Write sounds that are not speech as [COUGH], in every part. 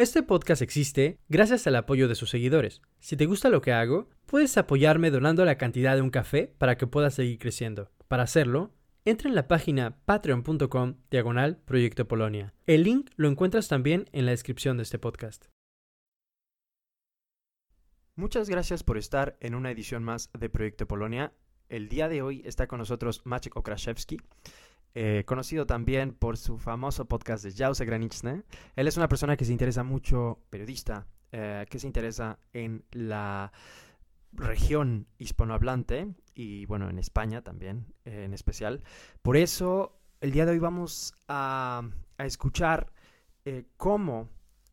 Este podcast existe gracias al apoyo de sus seguidores. Si te gusta lo que hago, puedes apoyarme donando la cantidad de un café para que pueda seguir creciendo. Para hacerlo, entra en la página patreon.com diagonal Proyecto Polonia. El link lo encuentras también en la descripción de este podcast. Muchas gracias por estar en una edición más de Proyecto Polonia. El día de hoy está con nosotros Maciek Okraszewski. Eh, conocido también por su famoso podcast de Jause Graniczne. Él es una persona que se interesa mucho, periodista, eh, que se interesa en la región hispanohablante y bueno, en España también eh, en especial. Por eso, el día de hoy vamos a, a escuchar cómo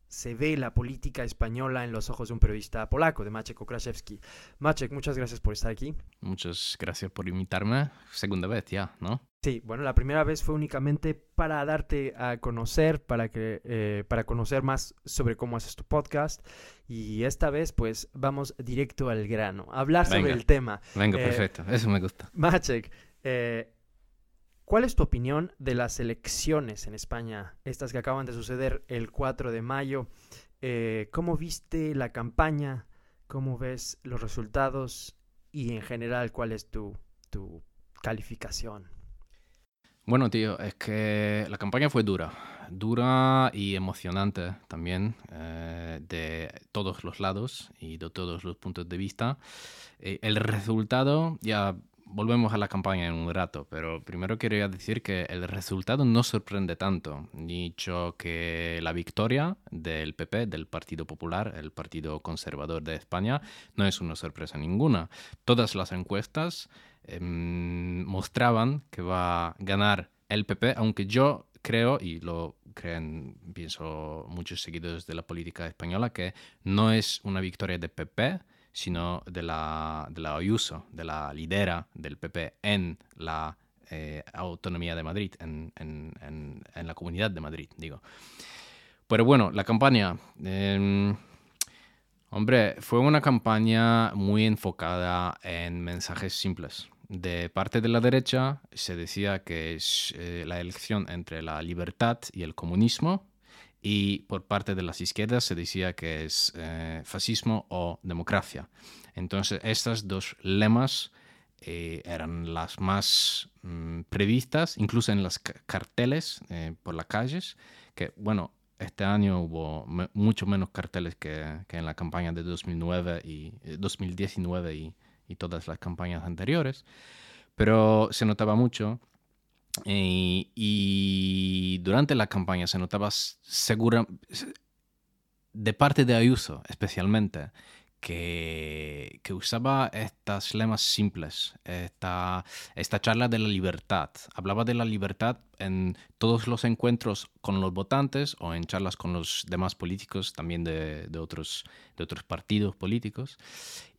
se ve la política española en los ojos de un periodista polaco, de Maciek Okraszewski. Maciek, muchas gracias por estar aquí. Muchas gracias por invitarme. Segunda vez ya, ¿no? Sí, bueno, la primera vez fue únicamente para darte a conocer, para que, eh, para conocer más sobre cómo haces tu podcast. Y esta vez, pues, vamos directo al grano, hablar sobre el tema. Venga, eh, perfecto, eso me gusta. Maciek, eh, ¿cuál es tu opinión de las elecciones en España, estas que acaban de suceder el 4 de mayo? ¿Cómo viste la campaña? ¿Cómo ves los resultados? Y en general, ¿cuál es tu, tu calificación? Bueno, tío, es que la campaña fue dura, dura y emocionante también, eh, de todos los lados y de todos los puntos de vista. Eh, el resultado, ya volvemos a la campaña en un rato, pero primero quería decir que el resultado no sorprende tanto. Dicho que la victoria del PP, del Partido Popular, el Partido Conservador de España, no es una sorpresa ninguna. Todas las encuestas Em, mostraban que va a ganar el PP, aunque yo creo, y lo creen, pienso, muchos seguidores de la política española, que no es una victoria de PP, sino de la, de la Ayuso, de la lidera del PP en la eh, autonomía de Madrid, en, en, en, la comunidad de Madrid, digo. Pero bueno, la campaña... Em, hombre, fue una campaña muy enfocada en mensajes simples de parte de la derecha se decía que es eh, la elección entre la libertad y el comunismo y por parte de las izquierdas se decía que es eh, fascismo o democracia. Entonces estas dos lemas eh, eran las más mm, previstas, incluso en las carteles por las calles, que bueno, este año hubo mucho menos carteles que, que, en la campaña de 2009 y 2019 y y todas las campañas anteriores, pero se notaba mucho y, y durante la campaña se notaba segura, de parte de Ayuso especialmente, que, usaba estas lemas simples, esta, esta charla de la libertad. Hablaba de la libertad en todos los encuentros con los votantes o en charlas con los demás políticos, también de, de otros, de otros partidos políticos.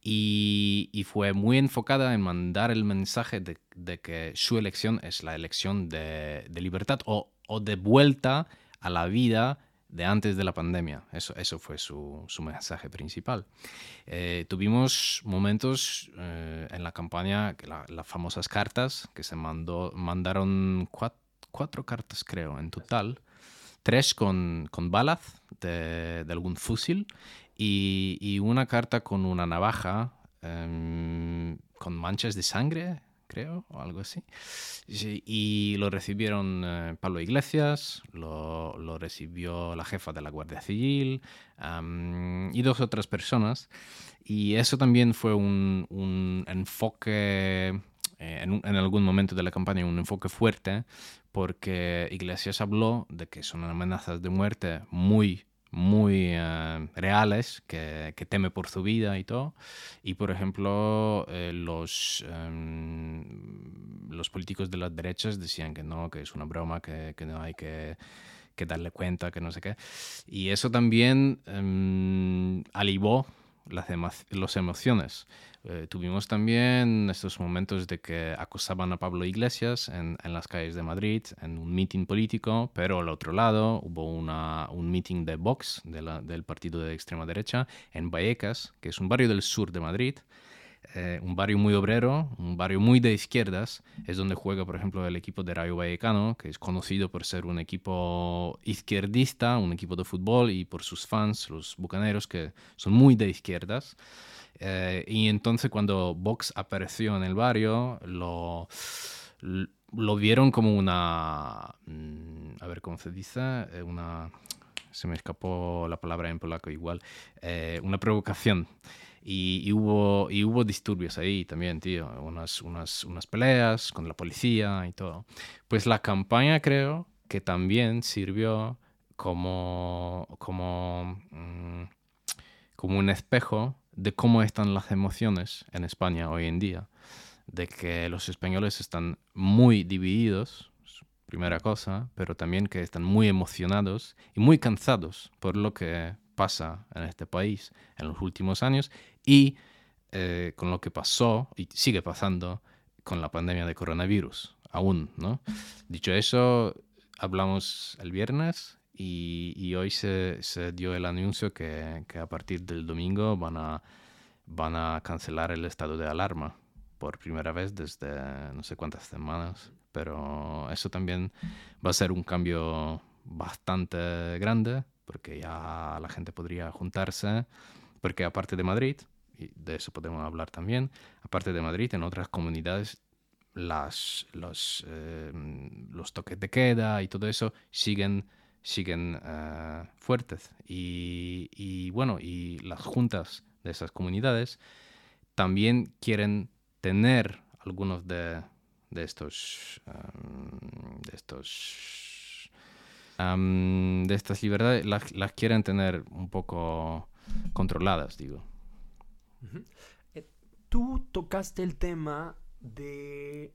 Y, fue muy enfocada en mandar el mensaje de, de que su elección es la elección de, de libertad o, o de vuelta a la vida de antes de la pandemia. Eso, eso fue su, su mensaje principal. Eh, tuvimos momentos eh, en la campaña, las famosas cartas, que se mandó, mandaron cuatro, cartas, creo, en total. Tres con, con balas de, de algún fusil y, y, una carta con una navaja em, con manchas de sangre creo, o algo así. y lo recibieron eh, Pablo Iglesias, lo, recibió la jefa de la Guardia Civil y dos otras personas. Y eso también fue un, un enfoque, eh, en, en, algún momento de la campaña, un enfoque fuerte, porque Iglesias habló de que son amenazas de muerte muy muy eh, reales que, que, teme por su vida y todo. Y por ejemplo, eh, los, em, los políticos de las derechas decían que no, que es una broma, que, que no hay que, que, darle cuenta, que no sé qué. Y eso también um, alivó las, las emociones. Eh, tuvimos también estos momentos de que acosaban a Pablo Iglesias en, las calles de Madrid, en un meeting político, pero al otro lado hubo una, un meeting de Vox, del partido de extrema derecha, en Vallecas, que es un barrio del sur de Madrid, eh, un barrio muy obrero, un barrio muy de izquierdas, es donde juega, por ejemplo, el equipo de Rayo Vallecano, que es conocido por ser un equipo izquierdista, un equipo de fútbol, y por sus fans, los bucaneros, que son muy de izquierdas. Eh, y entonces cuando Vox apareció en el barrio, lo, lo vieron como una... Mm, a ver cómo se dice, eh, una... Se me escapó la palabra en polaco igual. una provocación. Y, hubo, y hubo disturbios ahí también, tío, unas, unas, unas peleas con la policía y todo. Pues la campaña creo que también sirvió como, como, mm, como un espejo de cómo están las emociones en España hoy en día. De que los españoles están muy divididos, primera cosa, pero también que están muy emocionados y muy cansados por lo que pasa en este país en los últimos años y eh, con lo que pasó y sigue pasando con la pandemia de coronavirus, aún, ¿no? Dicho eso, hablamos el viernes y, hoy se, dio el anuncio que, que, a partir del domingo van a, van a cancelar el estado de alarma por primera vez desde no sé cuántas semanas, pero eso también va a ser un cambio bastante grande porque ya la gente podría juntarse, porque aparte de Madrid, y de eso podemos hablar también, aparte de Madrid, en otras comunidades las, los, eh, los toques de queda y todo eso siguen, siguen eh, fuertes. Y, y, bueno, y las juntas de esas comunidades también quieren tener algunos de, de estos, um, de estos de estas libertades las, quieren tener un poco controladas, digo. Eh, tú tocaste el tema de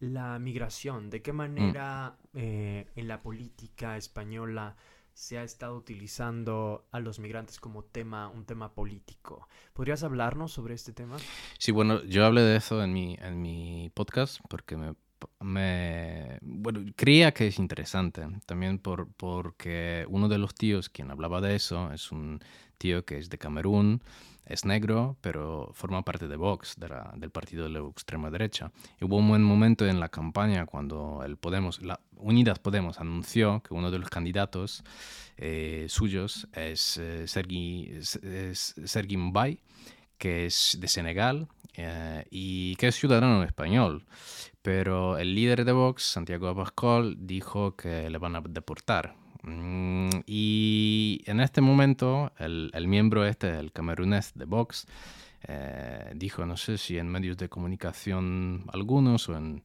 la migración, de qué manera mm. eh, en la política española se ha estado utilizando a los migrantes como tema, un tema político. ¿Podrías hablarnos sobre este tema? Sí, bueno, yo hablé de eso en mi, en mi podcast porque me me bueno, creía que es interesante también por, porque uno de los tíos quien hablaba de eso es un tío que es de Camerún, es negro, pero forma parte de Vox, de del partido de la extrema derecha. Hubo un buen momento en la campaña cuando el Podemos, la Unidas Podemos anunció que uno de los candidatos eh, suyos es eh, Sergi, Sergi Mbay, que es de Senegal eh, y que es ciudadano español. Pero el líder de Vox, Santiago Abascal, dijo que le van a deportar. Mm, y en este momento, el, el miembro este, el camerunés de Vox, eh, dijo, no sé si en medios de comunicación algunos o en,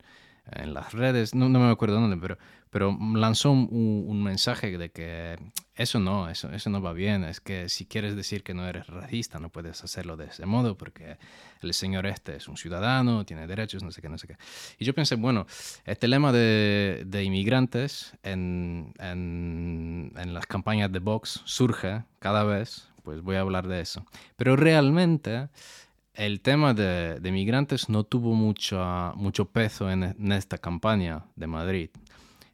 en las redes, no, no, me acuerdo dónde, pero, pero lanzó un, un, mensaje de que eso no, eso, eso no va bien, es que si quieres decir que no eres racista, no puedes hacerlo de ese modo, porque el señor este es un ciudadano, tiene derechos, no sé qué, no sé qué. Y yo pensé, bueno, este lema de, de inmigrantes en, en, en las campañas de Vox surge cada vez, pues voy a hablar de eso. Pero realmente el tema de, migrantes no tuvo mucho, mucho peso en, esta campaña de Madrid.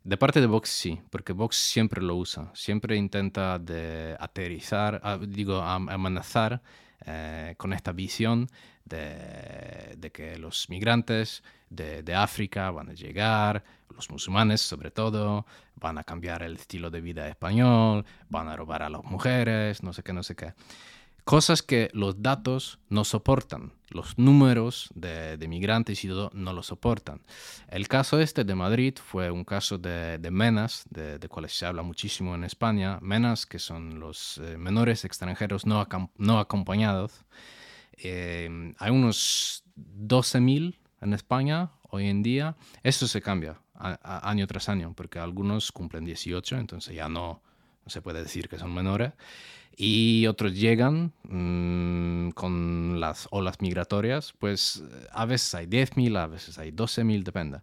De parte de Vox sí, porque Vox siempre lo usa, siempre intenta de aterrizar, ah, digo, amenazar eh, con esta visión de, que los migrantes de, de, África van a llegar, los musulmanes sobre todo, van a cambiar el estilo de vida español, van a robar a las mujeres, no sé qué, no sé qué. Cosas que los datos no soportan, los números de, migrantes y todo no lo soportan. El caso este de Madrid fue un caso de, menas, de, de, cuales se habla muchísimo en España, menas que son los eh, menores extranjeros no, no acompañados. Eh, hay unos 12.000 en España hoy en día. Eso se cambia año tras año, porque algunos cumplen 18, entonces ya no, no se puede decir que son menores y otros llegan mm, con las olas migratorias, pues a veces hay 10.000, a veces hay 12.000, depende.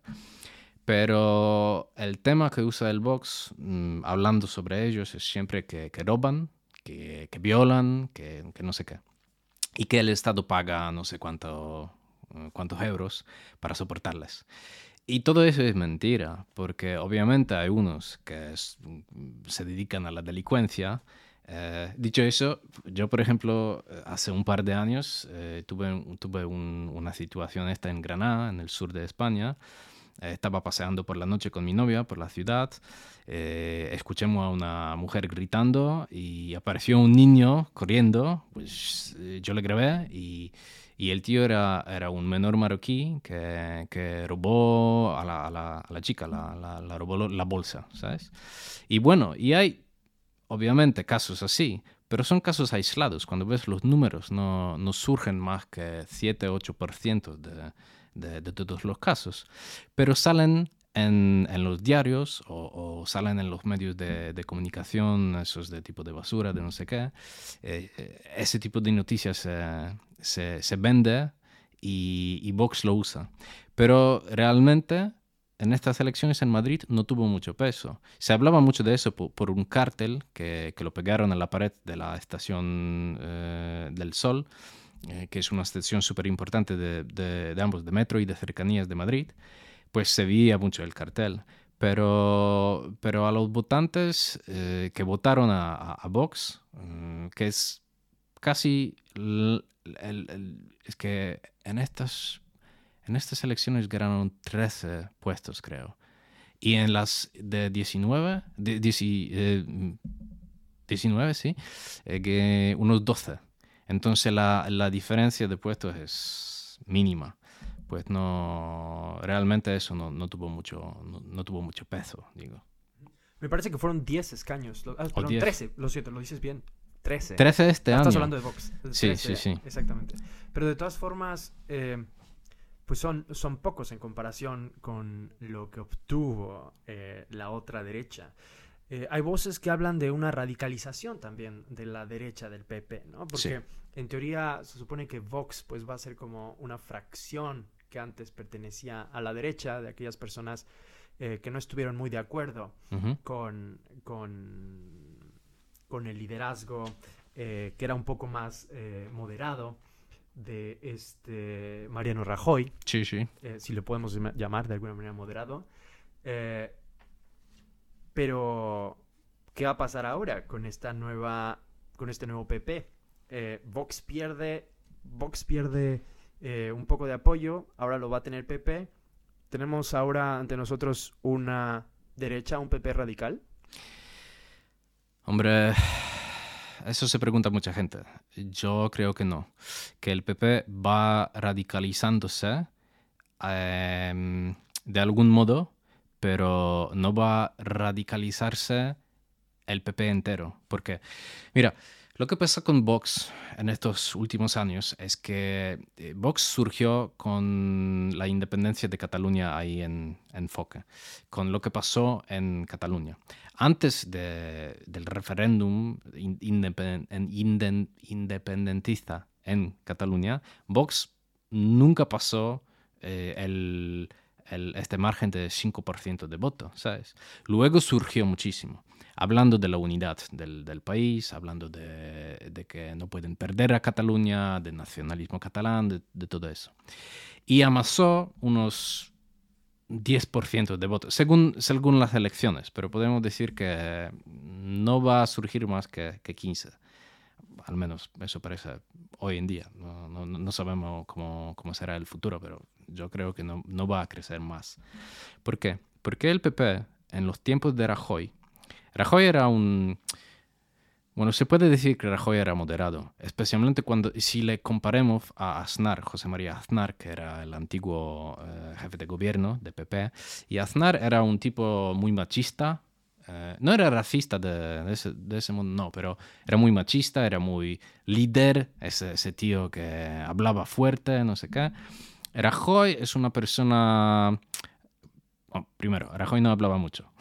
Pero el tema que usa el Vox, mm, hablando sobre ellos, es siempre que, que roban, que, que violan, que, que, no sé qué. y que el Estado paga no sé cuánto, cuántos euros para soportarles. Y todo eso es mentira, porque obviamente hay unos que se dedican a la delincuencia. Eh, dicho eso, yo por ejemplo, hace un par de años eh, tuve, una situación esta en Granada, en el sur de España. Eh, estaba paseando por la noche con mi novia por la ciudad. escuchamos a una mujer gritando y apareció un niño corriendo. Pues yo le grabé y el tío era, un menor marroquí que, robó a la chica, la, la, robó la bolsa, ¿sabes? Y bueno, y hay obviamente casos así, pero son casos aislados. Cuando ves los números, no, no surgen más que 7-8% de, de, de, todos los casos, pero salen en, en los diarios o, salen en los medios de, comunicación, esos de tipo de basura, de no sé qué. Eh, ese tipo de noticias se, se vende y, Vox lo usa. Pero realmente en estas elecciones en Madrid no tuvo mucho peso. Se hablaba mucho de eso por, un cártel que, que, lo pegaron en la pared de la estación eh, del Sol, eh, que es una estación súper importante de, de, ambos, de metro y de cercanías de Madrid, pues se veía mucho el cartel. Pero, pero a los votantes eh, que votaron a, a, Vox, mm, que es casi es que en estas, en estas elecciones ganaron 13 puestos, creo. Y en las de 19, de, 19, eh, sí, eh, que unos 12. Entonces la, la, diferencia de puestos es mínima. Pues no, realmente eso no, no tuvo mucho, no, tuvo mucho peso, digo. Me parece que fueron 10 escaños. Ah, perdón, 13, lo siento, lo dices bien. 13. 13 este año. Estás hablando de Vox. sí, sí, sí. Exactamente. Pero de todas formas, eh, pues son, son pocos en comparación con lo que obtuvo eh, la otra derecha. Eh, hay voces que hablan de una radicalización también de la derecha del PP, ¿no? Porque en teoría se supone que Vox pues va a ser como una fracción que antes pertenecía a la derecha, de aquellas personas que no estuvieron muy de acuerdo con, con con el liderazgo eh, que era un poco más eh, moderado de este Mariano Rajoy. Sí, sí. Eh, si lo podemos llamar de alguna manera moderado. pero, ¿qué va a pasar ahora con esta nueva, con este nuevo PP? Vox pierde, Vox pierde un poco de apoyo, ahora lo va a tener PP. Tenemos ahora ante nosotros una derecha, un PP radical. Hombre, eso se pregunta mucha gente. Yo creo que no. Que el PP va radicalizándose em, de algún modo, pero no va a radicalizarse el PP entero. Porque, mira, lo que pasa con Vox en estos últimos años es que eh, Vox surgió con la independencia de Cataluña ahí en, en con lo que pasó en Cataluña. Antes del referéndum independentista en Cataluña, Vox nunca pasó eh, el, este margen de 5% de voto, ¿sabes? Luego surgió muchísimo, hablando de la unidad del, país, hablando de, que no pueden perder a Cataluña, de nacionalismo catalán, de, de todo eso. Y amasó unos 10% de votos, según, según las elecciones, pero podemos decir que no va a surgir más que, que 15. Al menos eso parece hoy en día. No, no, no sabemos cómo, cómo, será el futuro, pero yo creo que no, no va a crecer más. ¿Por qué? Porque el PP, en los tiempos de Rajoy, Rajoy era un, bueno, se puede decir que Rajoy era moderado, especialmente cuando si le comparemos a Aznar, José María Aznar, que era el antiguo eh, jefe de gobierno de PP, y Aznar era un tipo muy machista, eh, no era racista de, ese, mundo, no, pero era muy machista, era muy líder, ese, ese tío que hablaba fuerte, no sé qué. Rajoy es una persona... primero, Rajoy no hablaba mucho.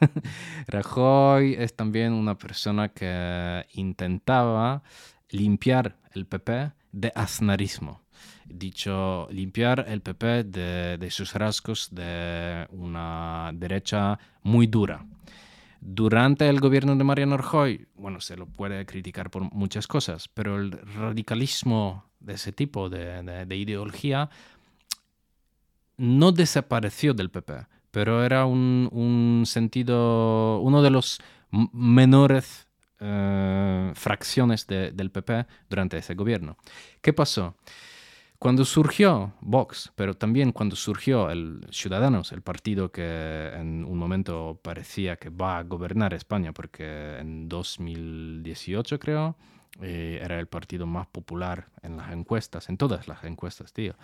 [LAUGHS] Rajoy es también una persona que intentaba limpiar el PP de aznarismo. Dicho, limpiar el PP de, sus rasgos de una derecha muy dura. Durante el gobierno de Mariano Rajoy, bueno, se lo puede criticar por muchas cosas, pero el radicalismo de ese tipo de, ideología no desapareció del PP, pero era un, sentido, uno de los menores eh, fracciones del PP durante ese gobierno. ¿Qué pasó? Cuando surgió Vox, pero también cuando surgió el Ciudadanos, el partido que en un momento parecía que va a gobernar España, porque en 2018 creo, eh, era el partido más popular en las encuestas, en todas las encuestas, tío.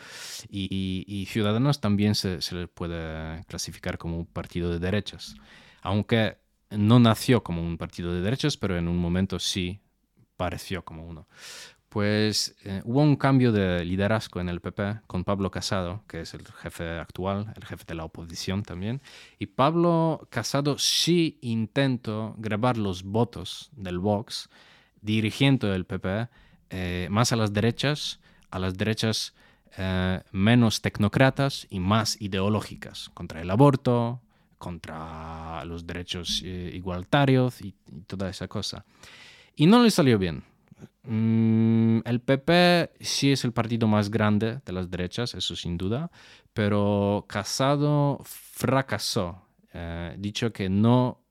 Y, Ciudadanos también se, se, le puede clasificar como un partido de derechas, aunque no nació como un partido de derechas, pero en un momento sí pareció como uno pues eh, hubo un cambio de liderazgo en el PP con Pablo Casado, que es el jefe actual, el jefe de la oposición también. Y Pablo Casado sí intentó grabar los votos del Vox dirigiendo el PP eh, más a las derechas, a las derechas eh, menos tecnócratas y más ideológicas, contra el aborto, contra los derechos igualitarios y toda esa cosa. Y no le salió bien el PP sí es el partido más grande de las derechas, eso sin duda, pero Casado fracasó, eh, dicho que no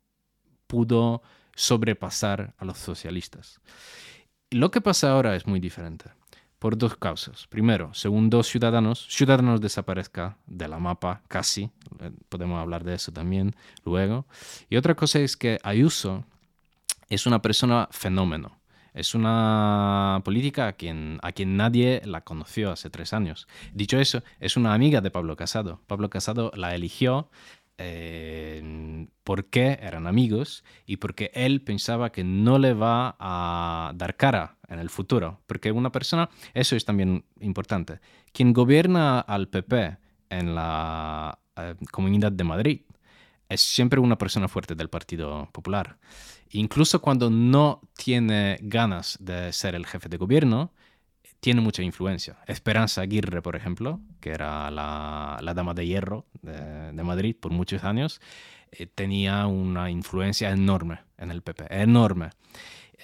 pudo sobrepasar a los socialistas. Lo que pasa ahora es muy diferente, por dos causas. Primero, según dos ciudadanos, Ciudadanos desaparezca de la mapa casi, eh, podemos hablar de eso también luego. Y otra cosa es que Ayuso es una persona fenómeno es una política a quien, a quien nadie la conoció hace tres años. Dicho eso, es una amiga de Pablo Casado. Pablo Casado la eligió eh, porque eran amigos y porque él pensaba que no le va a dar cara en el futuro. Porque una persona, eso es también importante, quien gobierna al PP en la eh, Comunidad de Madrid es siempre una persona fuerte del Partido Popular. Incluso cuando no tiene ganas de ser el jefe de gobierno, tiene mucha influencia. Esperanza Aguirre, por ejemplo, que era la, dama de hierro de, Madrid por muchos años, eh, tenía una influencia enorme en el PP, enorme.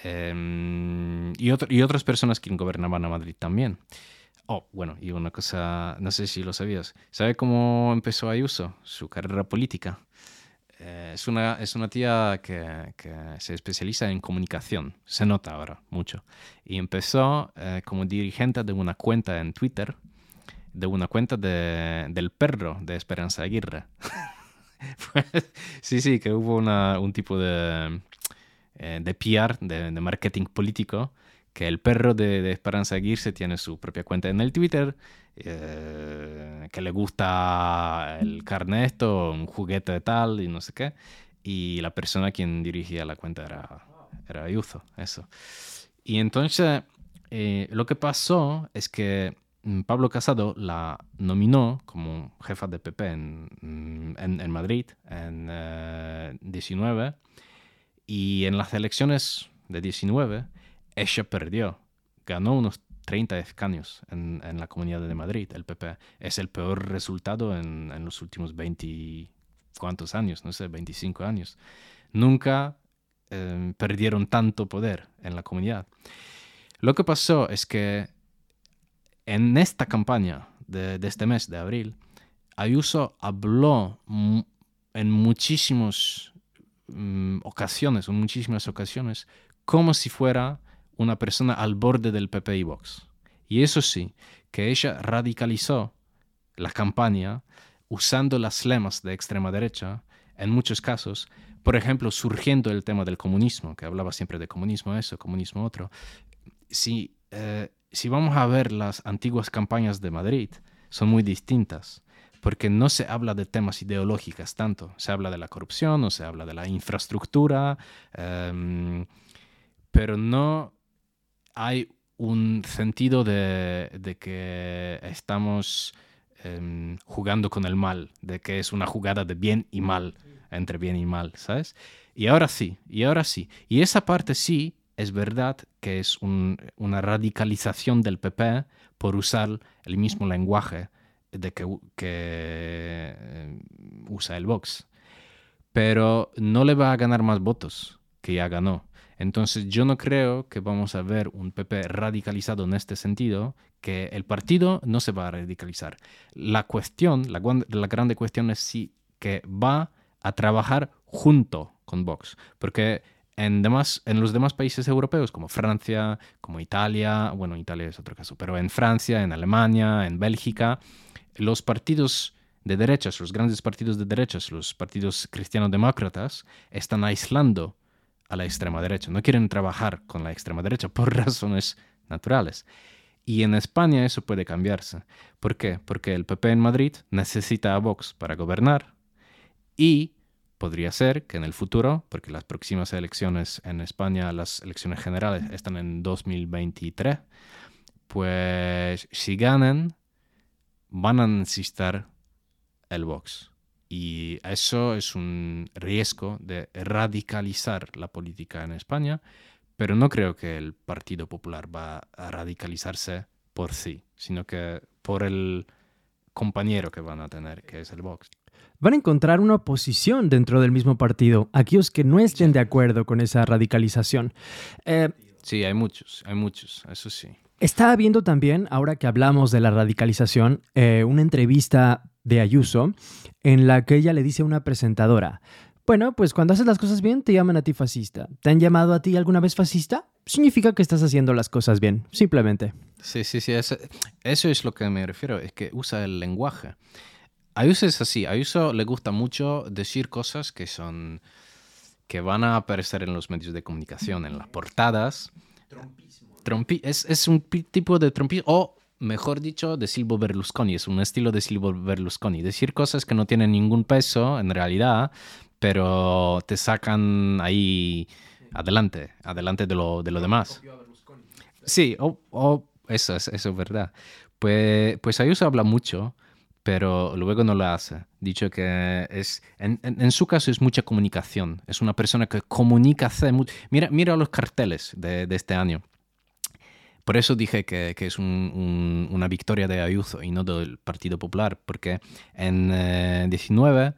Em, y, y otras personas que gobernaban a Madrid también. Oh, bueno, y una cosa, no sé si lo sabías. ¿Sabe cómo empezó Ayuso su carrera política? Eh, es, una, es una tía que, que, se especializa en comunicación, se nota ahora mucho. Y empezó eh, como dirigente de una cuenta en Twitter, de una cuenta de, del perro de Esperanza Aguirre. [LAUGHS] sí, sí, que hubo una, un tipo de, eh, de PR, de marketing político, que el perro de, Esperanza Aguirre tiene su propia cuenta en el Twitter, eh, que le gusta el carne esto, un juguete de tal y no sé qué. Y la persona quien dirigía la cuenta era, era Ayuso, eso. Y entonces eh, lo que pasó es que mm, Pablo Casado la nominó como jefa de PP en, mm, en, Madrid en 19 eh, y en las elecciones de 19 ella perdió. Ganó unos 30 escaños en, la Comunidad de Madrid, el PP. Es el peor resultado en, los últimos 20, ¿cuántos años? No sé, 25 años. Nunca em, perdieron tanto poder en la comunidad. Lo que pasó es que en esta campaña de, este mes de abril, Ayuso habló en muchísimas mm, ocasiones, en muchísimas ocasiones, como si fuera una persona al borde del PP y Vox. Y eso sí, que ella radicalizó la campaña usando las lemas de extrema derecha, en muchos casos, por ejemplo, surgiendo el tema del comunismo, que hablaba siempre de comunismo eso, comunismo otro. Si, eh, si vamos a ver las antiguas campañas de Madrid, son muy distintas, porque no se habla de temas ideológicos tanto, se habla de la corrupción o se habla de la infraestructura, em, pero no hay un sentido de, que estamos em, jugando con el mal, de que es una jugada de bien y mal, entre bien y mal, ¿sabes? Y ahora sí, y ahora sí. Y esa parte sí es verdad que es una radicalización del PP por usar el mismo lenguaje de que, que em, usa el Vox. pero no le va a ganar más votos que ya ganó. Entonces yo no creo que vamos a ver un PP radicalizado en este sentido, que el partido no se va a radicalizar. La cuestión, la, la grande cuestión es si que va a trabajar junto con Vox, porque en, demás, en los demás países europeos, como Francia, como Italia, bueno, Italia es otro caso, pero en Francia, en Alemania, en Bélgica, los partidos de derechas, los grandes partidos de derechas, los partidos cristiano-demócratas, están aislando a la extrema derecha. No quieren trabajar con la extrema derecha por [LAUGHS] razones naturales. Y en España eso puede cambiarse. ¿Por qué? Porque el PP en Madrid necesita a Vox para gobernar y podría ser que en el futuro, porque las próximas elecciones en España, las elecciones generales están en 2023, pues si ganan, van a necesitar el Vox. Y eso es un riesgo de radicalizar la política en España, pero no creo que el Partido Popular va a radicalizarse por sí, sino que por el compañero que van a tener, que es el Vox. Van a encontrar una oposición dentro del mismo partido, aquellos que no estén de acuerdo con esa radicalización. Eh, sí, hay muchos, hay muchos, eso sí. Estaba viendo también, ahora que hablamos de la radicalización, eh, una entrevista de Ayuso en la que ella le dice a una presentadora, bueno, pues cuando haces las cosas bien te llaman a ti fascista. ¿Te han llamado a ti alguna vez fascista? Significa que estás haciendo las cosas bien, simplemente. Sí, sí, sí, eso, es lo que me refiero, es que usa el lenguaje. Ayuso es así, a Ayuso le gusta mucho decir cosas que son que van a aparecer en los medios de comunicación, en las portadas. Trompismo. es, es un tipo de trompismo, o mejor dicho, de Silvio Berlusconi. Es un estilo de Silvio Berlusconi. Decir cosas que no tienen ningún peso en realidad, pero te sacan ahí adelante, adelante de lo, de lo demás. Sí, o, eso, es, eso es verdad. Pues, pues Ayuso habla mucho, pero luego no lo hace. Dicho que es, en, en, su caso es mucha comunicación. Es una persona que comunica, hace Mira, mira los carteles de, de este año por eso dije que, es una victoria de Ayuso y no del Partido Popular, porque en 19 eh,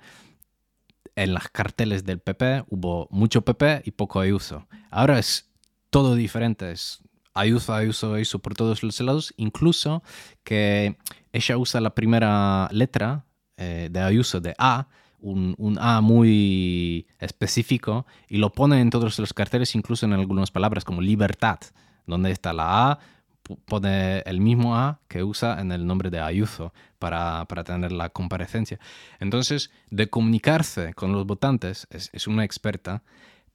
en las carteles del PP hubo mucho PP y poco Ayuso. Ahora es todo diferente, es Ayuso, Ayuso, Ayuso por todos los lados, incluso que ella usa la primera letra eh, de Ayuso, de A, un, A muy específico, y lo pone en todos los carteles, incluso en algunas palabras como libertad donde está la A, pone el mismo A que usa en el nombre de Ayuso para, tener la comparecencia. Entonces, de comunicarse con los votantes es, una experta,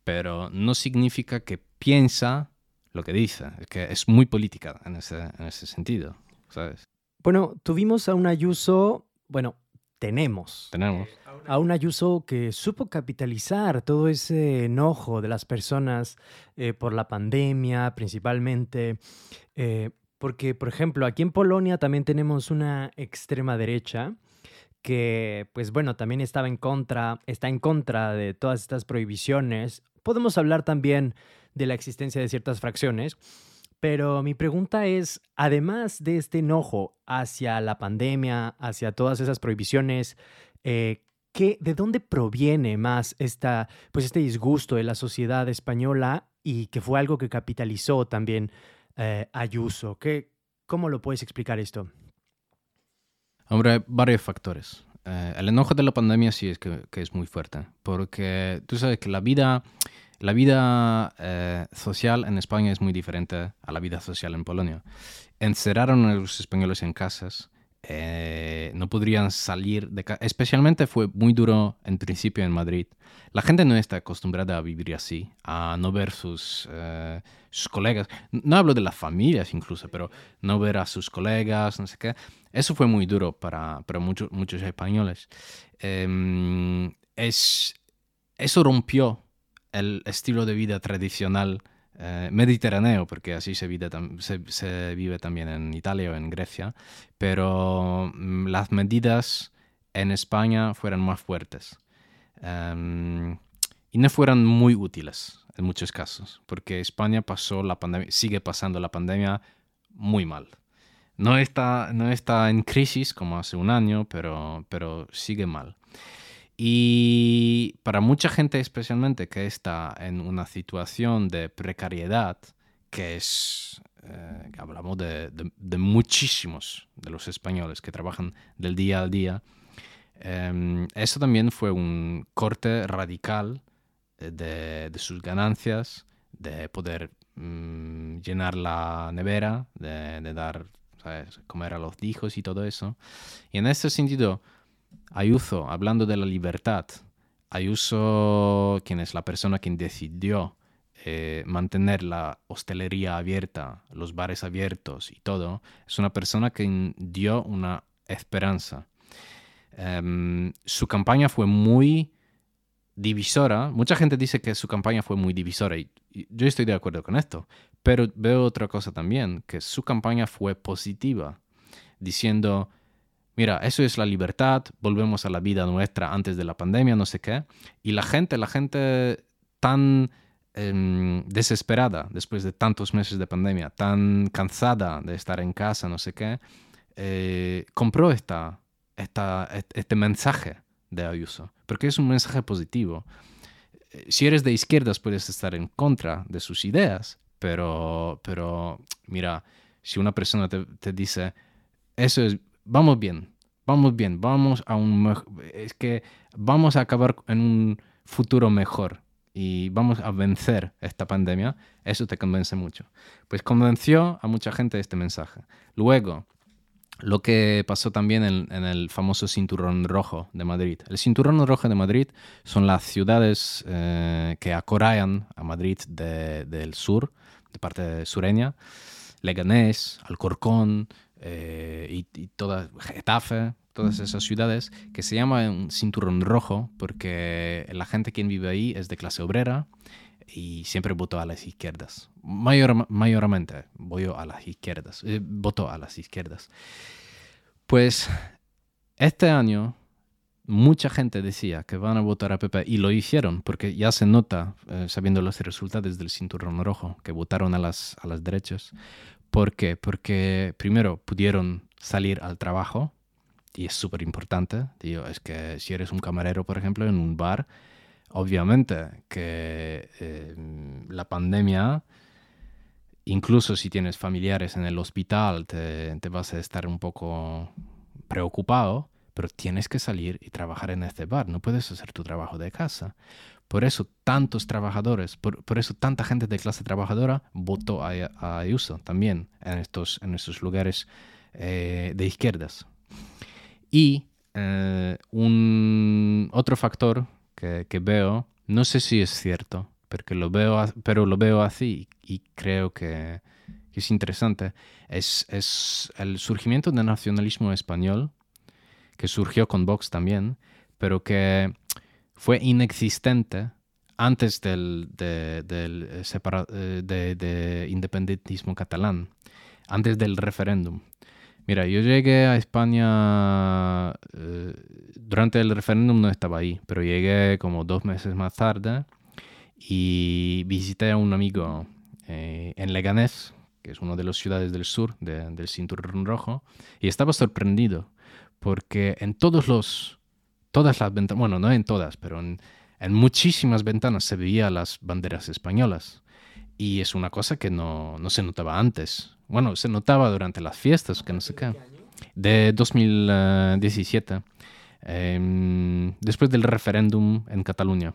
pero no significa que piensa lo que dice, es que es muy política en ese, en ese sentido, ¿sabes? Bueno, tuvimos a un Ayuso, bueno, tenemos. Tenemos. A un Ayuso que supo capitalizar todo ese enojo de las personas eh, por la pandemia, principalmente. Eh, porque, por ejemplo, aquí en Polonia también tenemos una extrema derecha que, pues bueno, también estaba en contra, está en contra de todas estas prohibiciones. Podemos hablar también de la existencia de ciertas fracciones pero mi pregunta es, además de este enojo hacia la pandemia, hacia todas esas prohibiciones, eh, ¿de dónde proviene más esta, pues este disgusto de la sociedad española y que fue algo que capitalizó también eh, Ayuso? ¿Qué, ¿Cómo lo puedes explicar esto? Hombre, varios factores. Eh, el enojo de la pandemia sí es que, es muy fuerte, porque tú sabes que la vida la vida eh, social en España es muy diferente a la vida social en Polonia. Encerraron a los españoles en casas, eh, no podrían salir de casa. Especialmente fue muy duro en principio en Madrid. La gente no está acostumbrada a vivir así, a no ver sus, eh, sus colegas. No hablo de las familias incluso, pero no ver a sus colegas, no sé qué. Eso fue muy duro para, para muchos, muchos españoles. Em, es, eso rompió el estilo de vida tradicional eh, mediterráneo, porque así se vive, se, vive, también en Italia o en Grecia, pero mm, las medidas en España fueron más fuertes em, y no fueron muy útiles en muchos casos, porque España pasó la pandemia, sigue pasando la pandemia muy mal. No está, no está en crisis como hace un año, pero, pero sigue mal. Y para mucha gente especialmente que está en una situación de precariedad, que es, eh, hablamos de, muchísimos de los españoles que trabajan del día al día, em, eso también fue un corte radical eh, de, sus ganancias, de poder mm, llenar la nevera, de, de dar comer a los hijos y todo eso. Y en ese sentido, Ayuso, hablando de la libertad, Ayuso, quien es la persona quien decidió eh, mantener la hostelería abierta, los bares abiertos y todo, es una persona que dio una esperanza. Em, su campaña fue muy divisora. Mucha gente dice que su campaña fue muy divisora y, yo estoy de acuerdo con esto, pero veo otra cosa también, que su campaña fue positiva, diciendo, mira, eso es la libertad, volvemos a la vida nuestra antes de la pandemia, no sé qué. Y la gente, la gente tan em, desesperada después de tantos meses de pandemia, tan cansada de estar en casa, no sé qué, eh, compró esta, este mensaje de Ayuso, porque es un mensaje positivo. Eh, si eres de izquierdas puedes estar en contra de sus ideas, pero, pero mira, si una persona te, te dice, eso es vamos bien, vamos bien, vamos a un es que vamos a acabar en un futuro mejor y vamos a vencer esta pandemia, eso te convence mucho. Pues convenció a mucha gente este mensaje. Luego, lo que pasó también en, el famoso cinturón rojo de Madrid. El cinturón rojo de Madrid son las ciudades eh, que acorrayan a Madrid del sur, de parte sureña, Leganés, Alcorcón, eh, y, y toda Getafe, todas esas ciudades, que se llama un cinturón rojo porque la gente que vive ahí es de clase obrera y siempre votó a las izquierdas. Mayor, mayormente voy a las izquierdas, eh, votó a las izquierdas. Pues este año mucha gente decía que van a votar a PP y lo hicieron porque ya se nota, eh, sabiendo los resultados del cinturón rojo, que votaron a las, a las derechas. ¿Por qué? Porque primero pudieron salir al trabajo y es súper importante. Es que si eres un camarero, por ejemplo, en un bar, obviamente que eh, la pandemia, incluso si tienes familiares en el hospital, te vas a estar un poco preocupado, pero tienes que salir y trabajar en este bar. No puedes hacer tu trabajo de casa. Por eso tantos trabajadores, por, eso tanta gente de clase trabajadora votó a, Ayuso también en estos, en estos lugares eh, de izquierdas. Y eh, un otro factor que, veo, no sé si es cierto, porque lo veo, pero lo veo así y creo que, es interesante, es, es el surgimiento del nacionalismo español, que surgió con Vox también, pero que fue inexistente antes del, de, del eh, eh, de, independentismo catalán, antes del referéndum. Mira, yo llegué a España eh, durante el referéndum, no estaba ahí, pero llegué como dos meses más tarde y visité a un amigo en Leganés, que es una de las ciudades del sur del Cinturón Rojo, y estaba sorprendido porque en todos los todas las ventanas, bueno, no en todas, pero en, muchísimas ventanas se veían las banderas españolas. Y es una cosa que no, se notaba antes. Bueno, se notaba durante las fiestas, que no sé qué. De 2017, em, después del referéndum en Cataluña.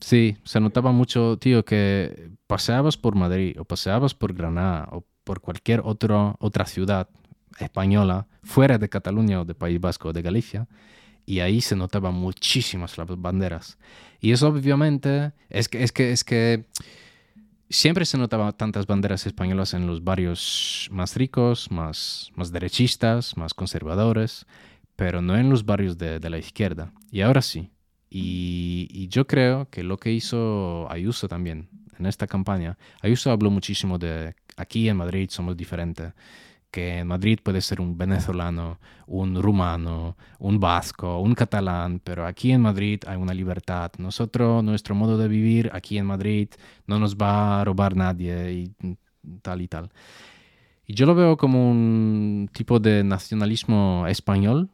Sí, se notaba mucho, tío, que paseabas por Madrid o paseabas por Granada o por cualquier otro, otra ciudad española fuera de Cataluña o de País Vasco o de Galicia y ahí se notaban muchísimas las banderas. Y eso obviamente es que, es que, es que siempre se notaban tantas banderas españolas en los barrios más ricos, más, más derechistas, más conservadores, pero no en los barrios de, de la izquierda. Y ahora sí. Y, y, yo creo que lo que hizo Ayuso también en esta campaña, Ayuso habló muchísimo de aquí en Madrid somos diferentes que en Madrid puede ser un venezolano, un rumano, un vasco, un catalán, pero aquí en Madrid hay una libertad. Nosotros, nuestro modo de vivir aquí en Madrid no nos va a robar nadie y tal y tal. Y yo lo veo como un tipo de nacionalismo español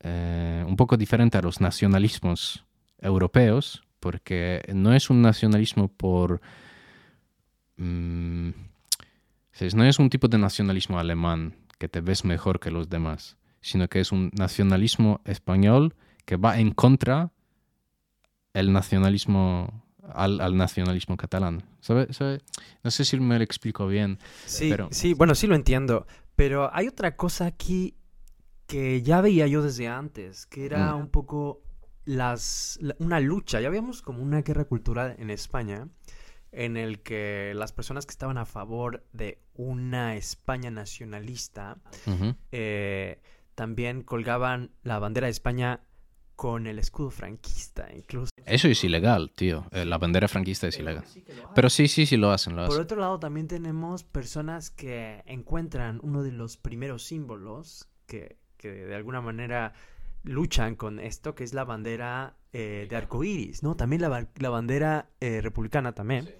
eh, un poco diferente a los nacionalismos europeos, porque no es un nacionalismo por... mm, no es un tipo de nacionalismo alemán que te ves mejor que los demás, sino que es un nacionalismo español que va en contra el nacionalismo al, al nacionalismo catalán. ¿Sabe- sabe? No sé si me lo explico bien. Sí, Pero- sí, bueno, sí lo entiendo. Pero hay otra cosa aquí que ya veía yo desde antes, que era Mm. un poco las, la- una lucha. Ya habíamos como una guerra cultural en España en el que las personas que estaban a favor de una España nacionalista eh, también colgaban la bandera de España con el escudo franquista, incluso. Eso es ilegal, tío. Eh, La bandera franquista es ilegal. Pero sí, sí, sí lo hacen, lo Por hacen. otro lado, también tenemos personas que encuentran uno de los primeros símbolos que, que de alguna manera luchan con esto, que es la bandera eh, de arcoíris, ¿no? También la, la bandera eh, republicana también,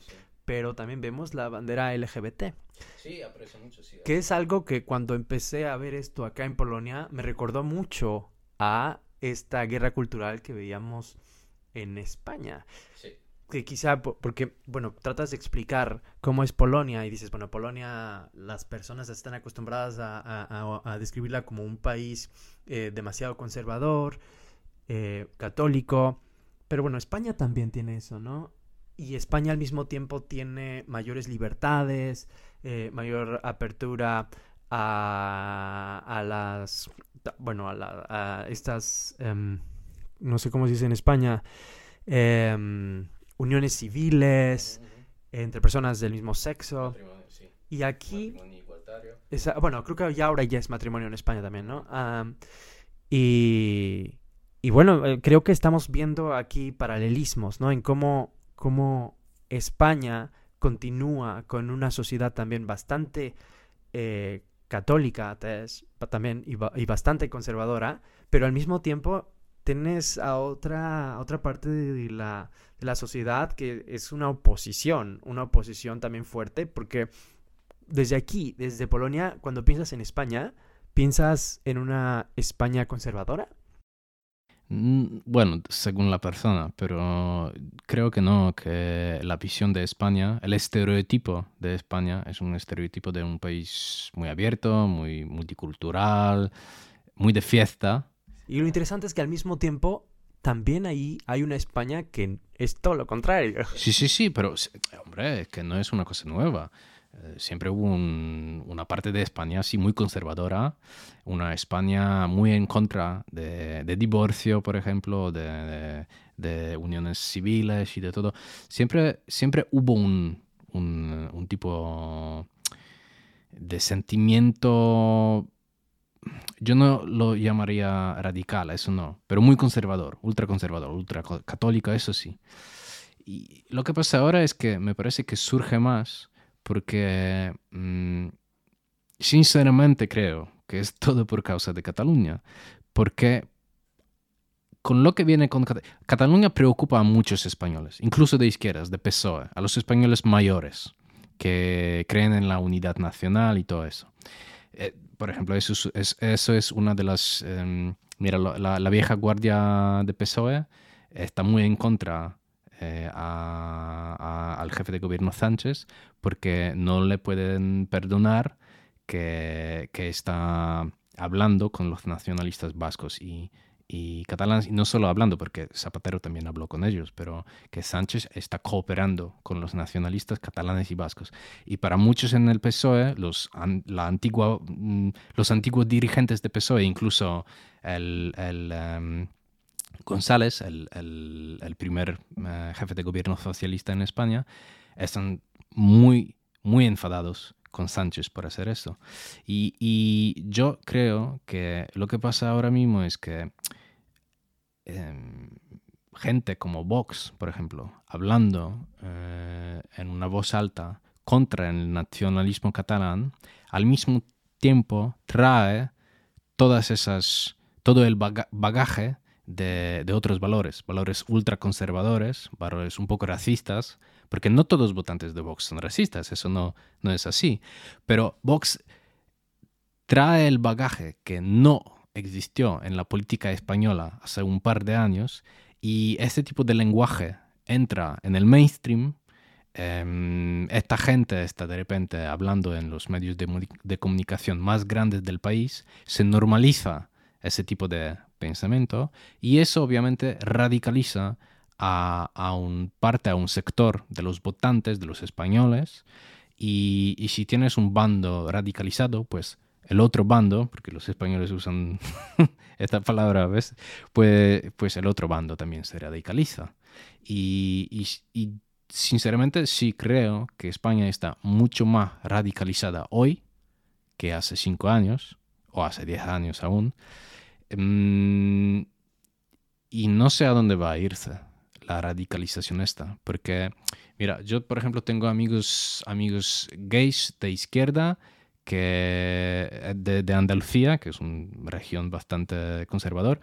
pero también vemos la bandera LGBT, Sí, aprecio mucho, sí. que es algo que cuando empecé a ver esto acá en Polonia me recordó mucho a esta guerra cultural que veíamos en España. Que quizá, po- porque, bueno, tratas de explicar cómo es Polonia y dices, bueno, Polonia, las personas están acostumbradas a, a- a- a describirla como un país eh, demasiado conservador, eh, católico, pero bueno, España también tiene eso, ¿no? Y España al mismo tiempo tiene mayores libertades, eh, mayor apertura a, a las, bueno, a, la- a estas, em, no sé cómo se dice en España, em, uniones civiles entre personas del mismo sexo. Y aquí, esa- bueno, creo que ya ahora ya es matrimonio en España también, ¿no? Am, y, y bueno, eh, creo que estamos viendo aquí paralelismos, ¿no? En cómo, cómo España continúa con una sociedad también bastante eh, católica también y, ba- y bastante conservadora, pero al mismo tiempo tienes a otra, otra parte de la, de la sociedad que es una oposición, una oposición también fuerte, porque desde aquí, desde Polonia, cuando piensas en España, ¿piensas en una España conservadora? Mm, Bueno, según la persona, pero creo que no, que la visión de España, el estereotipo de España es un estereotipo de un país muy abierto, muy multicultural, muy de fiesta. Y lo interesante es que al mismo tiempo también ahí hay una España que es todo lo contrario. Sí, sí, sí, pero hombre, que no es una cosa nueva. Eh, Siempre hubo un- una parte de España así muy conservadora, una España muy en contra de, divorcio, por ejemplo, de, de- de uniones civiles y de todo. Siempre, siempre hubo un, un- tipo de sentimiento, yo no lo llamaría radical, eso no, pero muy conservador, ultra conservador, ultra co- católico, eso sí. Y lo que pasa ahora es que me parece que surge más porque mm, sinceramente creo que es todo por causa de Cataluña. Porque con lo que viene con Cata- Cataluña preocupa a muchos españoles, incluso de izquierdas, de PSOE, a los españoles mayores que creen en la unidad nacional y todo eso. Eh, por ejemplo, eso es, es- eso es una de las... em, mira, la, la vieja guardia de PSOE está muy en contra eh, a- a- al jefe de gobierno Sánchez porque no le pueden perdonar que, que está hablando con los nacionalistas vascos y, y catalanes, y no solo hablando, porque Zapatero también habló con ellos, pero que Sánchez está cooperando con los nacionalistas catalanes y vascos. Y para muchos en el PSOE, los, la antigua, mm, los antiguos dirigentes de PSOE, incluso el, el, em, González, el, primer eh, jefe de gobierno socialista en España, están muy, muy enfadados con Sánchez por hacer eso. Y, yo creo que lo que pasa ahora mismo es que em, gente como Vox, por ejemplo, hablando eh, en una voz alta contra el nacionalismo catalán, al mismo tiempo trae todas esas, todo el baga- bagaje de, otros valores, valores ultraconservadores, valores un poco racistas, porque no todos los votantes de Vox son racistas, eso no, no es así, pero Vox trae el bagaje que no existió en la política española hace un par de años y este tipo de lenguaje entra en el mainstream, em, esta gente está de repente hablando en los medios de, comunicación más grandes del país, se normaliza ese tipo de pensamiento y eso obviamente radicaliza a, un parte, a un sector de los votantes, de los españoles, y, y si tienes un bando radicalizado, pues el otro bando, porque los españoles usan [LAUGHS] esta palabra, ¿ves? Pues, pues el otro bando también se radicaliza. Y, y, sinceramente sí creo que España está mucho más radicalizada hoy que hace cinco años, o hace diez años aún. Mm, y no sé a dónde va a irse la radicalización esta, porque, mira, yo por ejemplo tengo amigos, amigos gays de izquierda que de, de Andalucía, que es una región bastante conservador,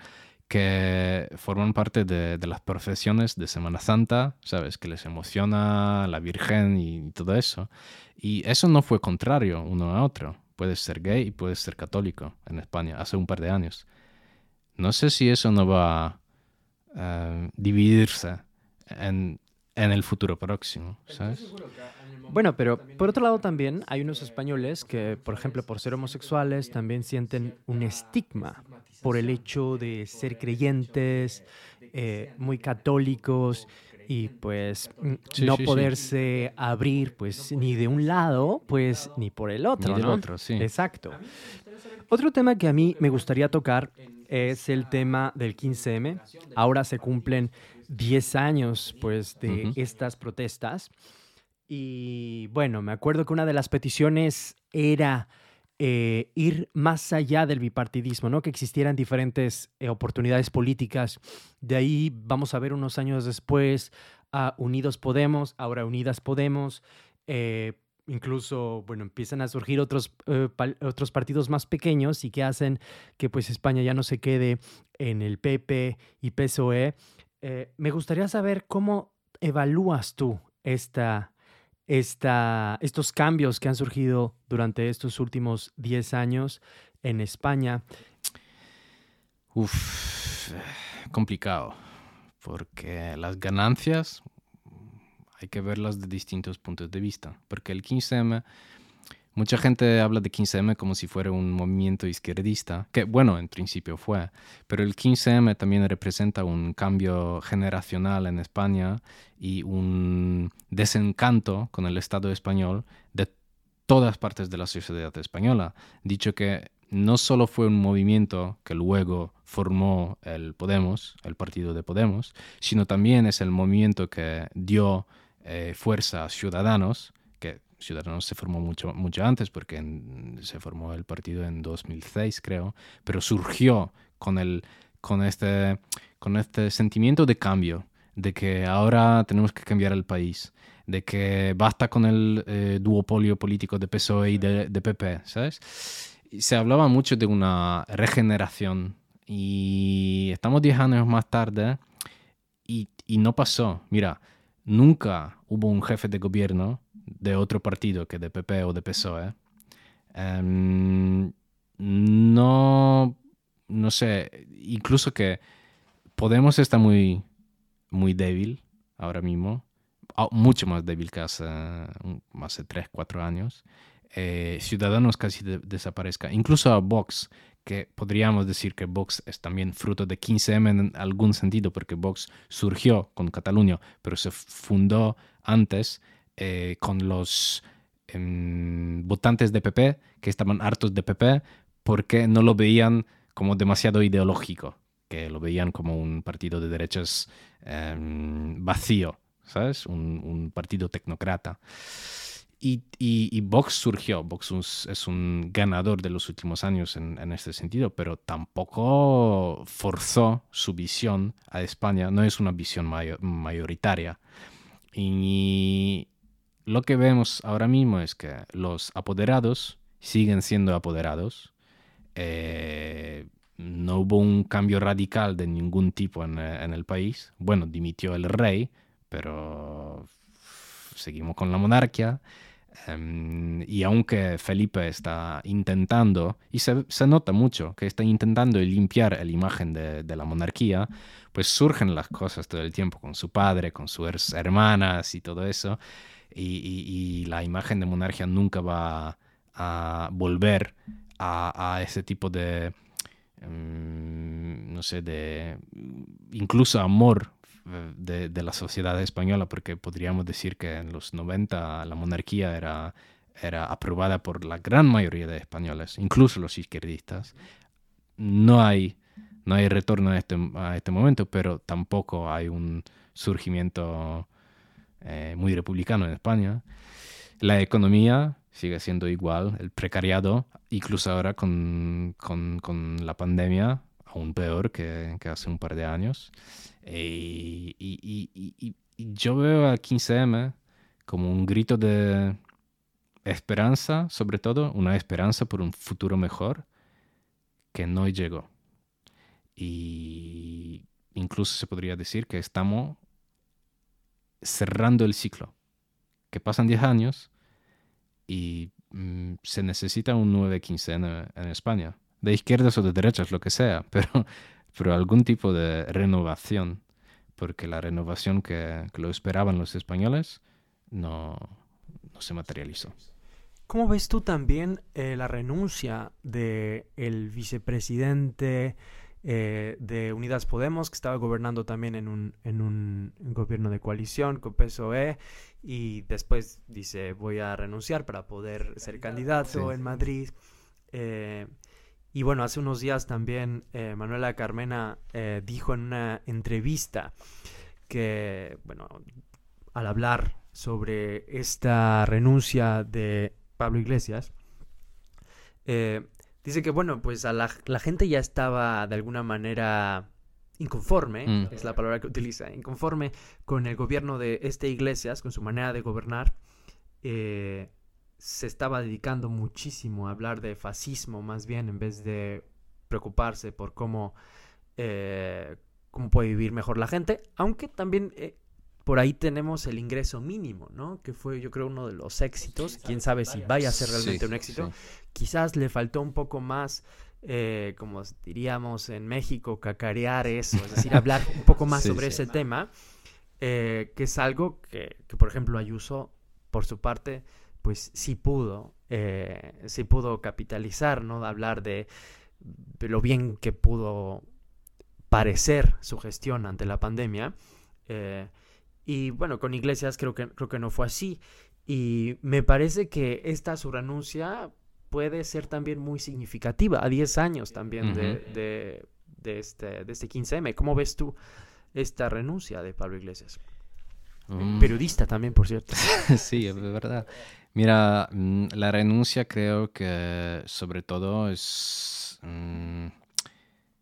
que forman parte de, las procesiones de Semana Santa, ¿sabes? Que les emociona la Virgen y, todo eso. Y eso no fue contrario uno a otro. Puedes ser gay y puedes ser católico en España hace un par de años. No sé si eso no va a eh, dividirse en, en el futuro próximo, ¿sabes? Bueno, pero por otro lado también hay unos españoles que, por ejemplo, por ser homosexuales, también sienten un estigma por el hecho de ser creyentes, eh, muy católicos y pues mm, no poderse abrir pues ni de un lado pues ni por el otro. Ni del otro, sí. Exacto. Otro tema que a mí me gustaría tocar es el tema del 15M. Ahora se cumplen 10 años pues de estas protestas. Y bueno, me acuerdo que una de las peticiones era eh, ir más allá del bipartidismo, ¿no? que existieran diferentes eh, oportunidades políticas. De ahí vamos a ver unos años después a Unidos Podemos, ahora Unidas Podemos. Eh, incluso, bueno, empiezan a surgir otros, otros partidos más pequeños y que hacen que pues España ya no se quede en el PP y PSOE. me gustaría saber cómo evalúas tú esta, esta, estos cambios que han surgido durante estos últimos 10 años en España? Uf, complicado, porque las ganancias hay que verlas de distintos puntos de vista, porque el 15M Mucha gente habla de 15M como si fuera un movimiento izquierdista, que bueno, en principio fue, pero el 15M también representa un cambio generacional en España y un desencanto con el Estado español de todas partes de la sociedad española. Dicho que no solo fue un movimiento que luego formó el Podemos, el partido de Podemos, sino también es el movimiento que dio eh, fuerza Ciudadanos, Ciudadanos se formó mucho, mucho antes porque se formó el partido en 2006, creo, pero surgió con, el, con, este, con este sentimiento de cambio, de que ahora tenemos que cambiar el país, de que basta con el eh, duopolio político de PSOE y de, de PP, ¿sabes? se hablaba mucho de una regeneración y estamos 10 años más tarde y, y no pasó. Mira, nunca hubo un jefe de gobierno de otro partido que de PP o de PSOE, em, no, no sé, incluso que Podemos está muy, muy débil ahora mismo, mucho más débil que hace, hace 3, 4 años. Eh, Ciudadanos casi desaparezca. Incluso a Vox, que podríamos decir que Vox es también fruto de 15M en algún sentido, porque Vox surgió con Cataluña, pero se fundó antes. Eh, con los em, votantes de PP que estaban hartos de PP porque no lo veían como demasiado ideológico, que lo veían como un partido de derechas em, vacío, ¿sabes? Un, partido tecnocrata. Y, y, Vox surgió, Vox es un ganador de los últimos años en, en, este sentido, pero tampoco forzó su visión a España, no es una visión mayoritaria. Y, lo que vemos ahora mismo es que los apoderados siguen siendo apoderados. Eh, no hubo un cambio radical de ningún tipo en, en, el país. Bueno, dimitió el rey, pero seguimos con la monarquía. Em, y aunque Felipe está intentando, y se, nota mucho que está intentando limpiar la imagen de, la monarquía, pues surgen las cosas todo el tiempo con su padre, con sus hermanas y todo eso, y, la imagen de monarquía nunca va a volver a, ese tipo de, em, no sé, de incluso amor de, la sociedad española, porque podríamos decir que en los 90 la monarquía era, era aprobada por la gran mayoría de españoles, incluso los izquierdistas. No hay, no hay retorno a este, a este momento, pero tampoco hay un surgimiento eh, muy republicano en España. La economía sigue siendo igual, el precariado, incluso ahora con, con, con la pandemia, aún peor que, que, hace un par de años. Eh, y, yo veo a 15M como un grito de esperanza, sobre todo, una esperanza por un futuro mejor que no llegó. Y incluso se podría decir que estamos cerrando el ciclo, que pasan 10 años y mm, se necesita un 9-15 en, en España, de izquierdas o de derechas, lo que sea, [LAUGHS] pero pero algún tipo de renovación, porque la renovación que, lo esperaban los españoles no, se materializó. ¿Cómo ves tú también eh, la renuncia del el vicepresidente eh, de Unidas Podemos, que estaba gobernando también en un, en un, gobierno de coalición con PSOE, y después dice voy a renunciar para poder ser candidato en Madrid? Eh, y bueno, hace unos días también eh, Manuela Carmena eh, dijo en una entrevista que, bueno, al hablar sobre esta renuncia de Pablo Iglesias, eh, dice que, bueno, pues a la, gente ya estaba de alguna manera inconforme, mm. es la palabra que utiliza, inconforme con el gobierno de este Iglesias, con su manera de gobernar. Eh, se estaba dedicando muchísimo a hablar de fascismo más bien en vez de preocuparse por cómo, eh, cómo puede vivir mejor la gente, aunque también eh, por ahí tenemos el ingreso mínimo, ¿no? Que fue yo creo uno de los éxitos, quién sabe si vaya a ser realmente un éxito, quizás le faltó un poco más... Eh, como diríamos en México, cacarear eso, es decir, hablar un poco más sobre ese tema, que es algo que, que, por ejemplo, Ayuso, por su parte, pues sí pudo, eh, sí pudo capitalizar, ¿no? Hablar de, lo bien que pudo parecer su gestión ante la pandemia. Eh, y bueno, con Iglesias creo que, creo que no fue así. Y me parece que esta su renuncia puede ser también muy significativa, a 10 años también de, de, este, de este 15M. ¿Cómo ves tú esta renuncia de Pablo Iglesias? Mm. Periodista también, por cierto. [LAUGHS] sí, es verdad. Mira, mm, la renuncia creo que sobre todo es mm,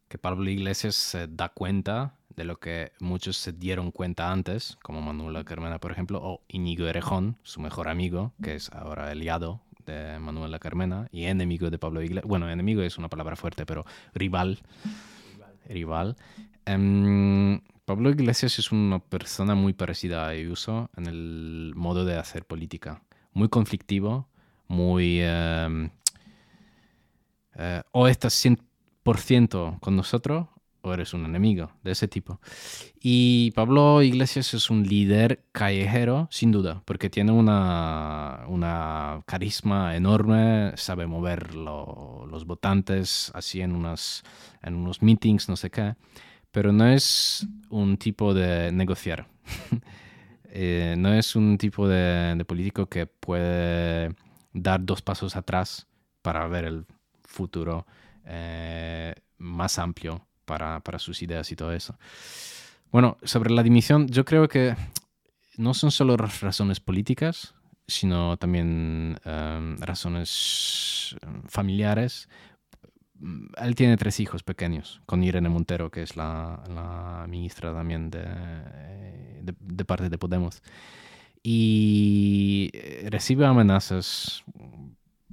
que Pablo Iglesias se da cuenta de lo que muchos se dieron cuenta antes, como Manuela Carmena, por ejemplo, o Íñigo Erejón, su mejor amigo, que es ahora aliado de Manuela Carmena y enemigo de Pablo Iglesias. Bueno, enemigo es una palabra fuerte, pero rival. Rival. Em, Pablo Iglesias es una persona muy parecida a Ayuso en el modo de hacer política muy conflictivo, muy... Em, eh, o estás 100% con nosotros o eres un enemigo de ese tipo. Y Pablo Iglesias es un líder callejero, sin duda, porque tiene una, una carisma enorme, sabe mover los votantes así en, unas, en unos meetings, no sé qué, pero no es un tipo de negociar. [LAUGHS] Eh, no es un tipo de, político que puede dar dos pasos atrás para ver el futuro eh, más amplio para, sus ideas y todo eso. Bueno, sobre la dimisión, yo creo que no son solo razones políticas, sino también em, razones familiares, él tiene tres hijos pequeños, con Irene Montero, que es la, ministra también de, de, parte de Podemos. Y eh, recibe amenazas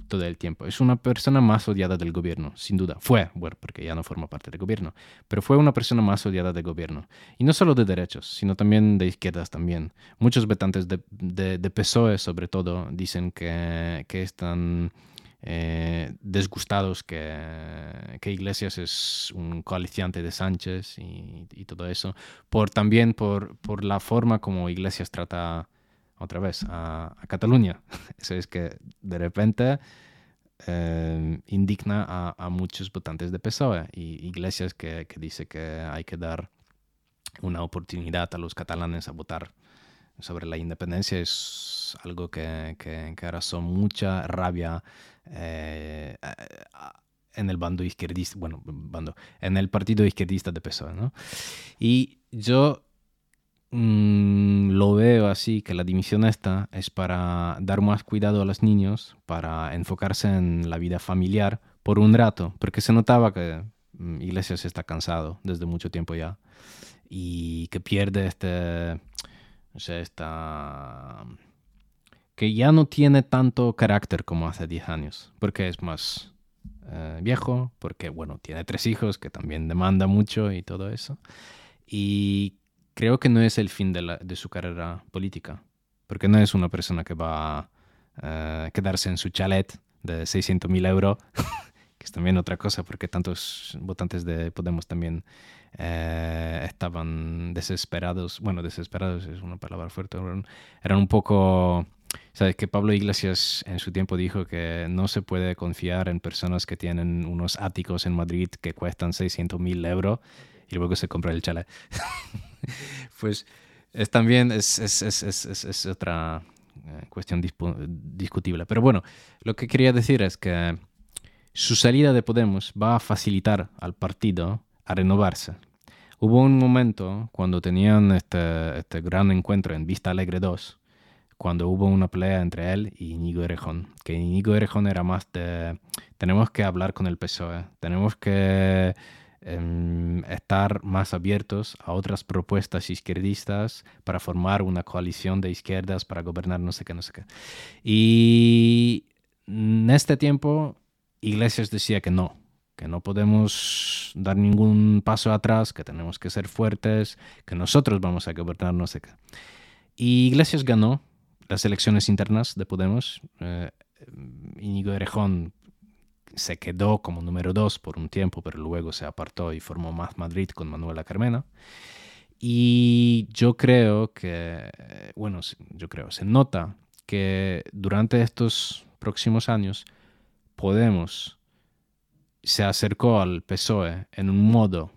todo el tiempo. Es una persona más odiada del gobierno, sin duda. Fue, bueno, porque ya no forma parte del gobierno, pero fue una persona más odiada del gobierno. Y no solo de derechos, sino también de izquierdas también. Muchos votantes de, de, PSOE, sobre todo, dicen que están eh, desgustados que, Iglesias es un coaliciante de Sánchez y, todo eso. Por, también por, la forma como Iglesias trata otra vez a, Cataluña. [LAUGHS] Eso es que de repente eh, indigna a, muchos votantes de PSOE y Iglesias que, dice que hay que dar una oportunidad a los catalanes a votar sobre la independencia es algo que, que, que mucha rabia eh, en el bando izquierdista, bueno, bando, en el partido izquierdista de PSOE, ¿no? Y yo Mm, lo veo así, que la dimisión esta es para dar más cuidado a los niños, para enfocarse en la vida familiar por un rato, porque se notaba que mm, Iglesias está cansado desde mucho tiempo ya y que pierde este, o sea, esta, que ya no tiene tanto carácter como hace 10 años, porque es más eh, viejo, porque bueno, tiene tres hijos que también demanda mucho y todo eso. Y creo que no es el fin de, su carrera política, porque no es una persona que va a eh, quedarse en su chalet de 600.000 euros, [LAUGHS] que es también otra cosa, porque tantos votantes de Podemos también eh, estaban desesperados, bueno, desesperados es una palabra fuerte, eran, un poco... Sabes que Pablo Iglesias en su tiempo dijo que no se puede confiar en personas que tienen unos áticos en Madrid que cuestan 600.000 euros y luego se compra el chalet. [LAUGHS] pues es también es, es, es, es otra eh, cuestión discutible. Pero bueno, lo que quería decir es que su salida de Podemos va a facilitar al partido a renovarse. Hubo un momento cuando tenían este, este gran encuentro en Vista Alegre 2, cuando hubo una pelea entre él y Íñigo Erejón, que Íñigo Erejón era más de tenemos que hablar con el PSOE, tenemos que Em, estar más abiertos a otras propuestas izquierdistas para formar una coalición de izquierdas para gobernar no sé qué, no sé qué. Y en este tiempo Iglesias decía que no, que no podemos dar ningún paso atrás, que tenemos que ser fuertes, que nosotros vamos a gobernar no sé qué. Y Iglesias ganó las elecciones internas de Podemos. Eh, Íñigo Erejón se quedó como número dos por un tiempo, pero luego se apartó y formó Más Madrid con Manuela Carmena. Y yo creo que, bueno, yo creo, se nota que durante estos próximos años Podemos se acercó al PSOE en un modo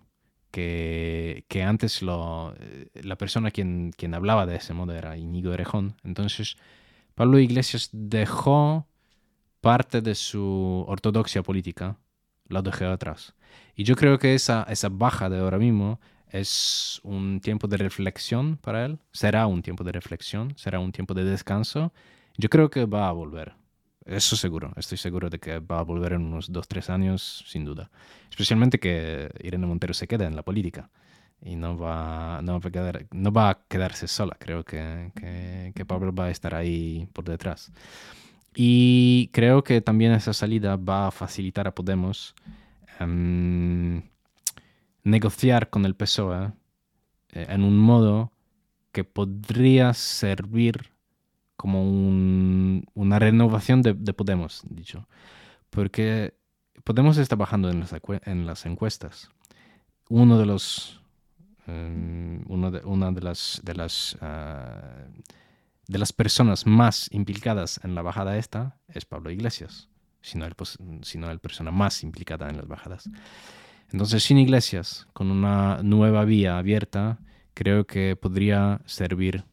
que, antes lo, la persona quien, quien hablaba de ese modo era Íñigo Erejón. Entonces, Pablo Iglesias dejó parte de su ortodoxia política la dejó atrás. Y yo creo que esa, esa baja de ahora mismo es un tiempo de reflexión para él, será un tiempo de reflexión, será un tiempo de descanso. Yo creo que va a volver. Eso seguro, estoy seguro de que va a volver en unos dos, tres años, sin duda. Especialmente que Irene Montero se queda en la política y no va, no va, a, quedar, no va a quedarse sola. Creo que, que, que Pablo va a estar ahí por detrás. Y creo que también esa salida va a facilitar a Podemos em, negociar con el PSOE eh, en un modo que podría servir como una renovación de, Podemos, dicho. Porque Podemos está bajando en las, en las encuestas. Uno de los em, de, una de las, de las ah, de las personas más implicadas en la bajada esta es Pablo Iglesias, sino el, sino el persona más implicada en las bajadas. Entonces, sin Iglesias, con una nueva vía abierta, creo que podría servir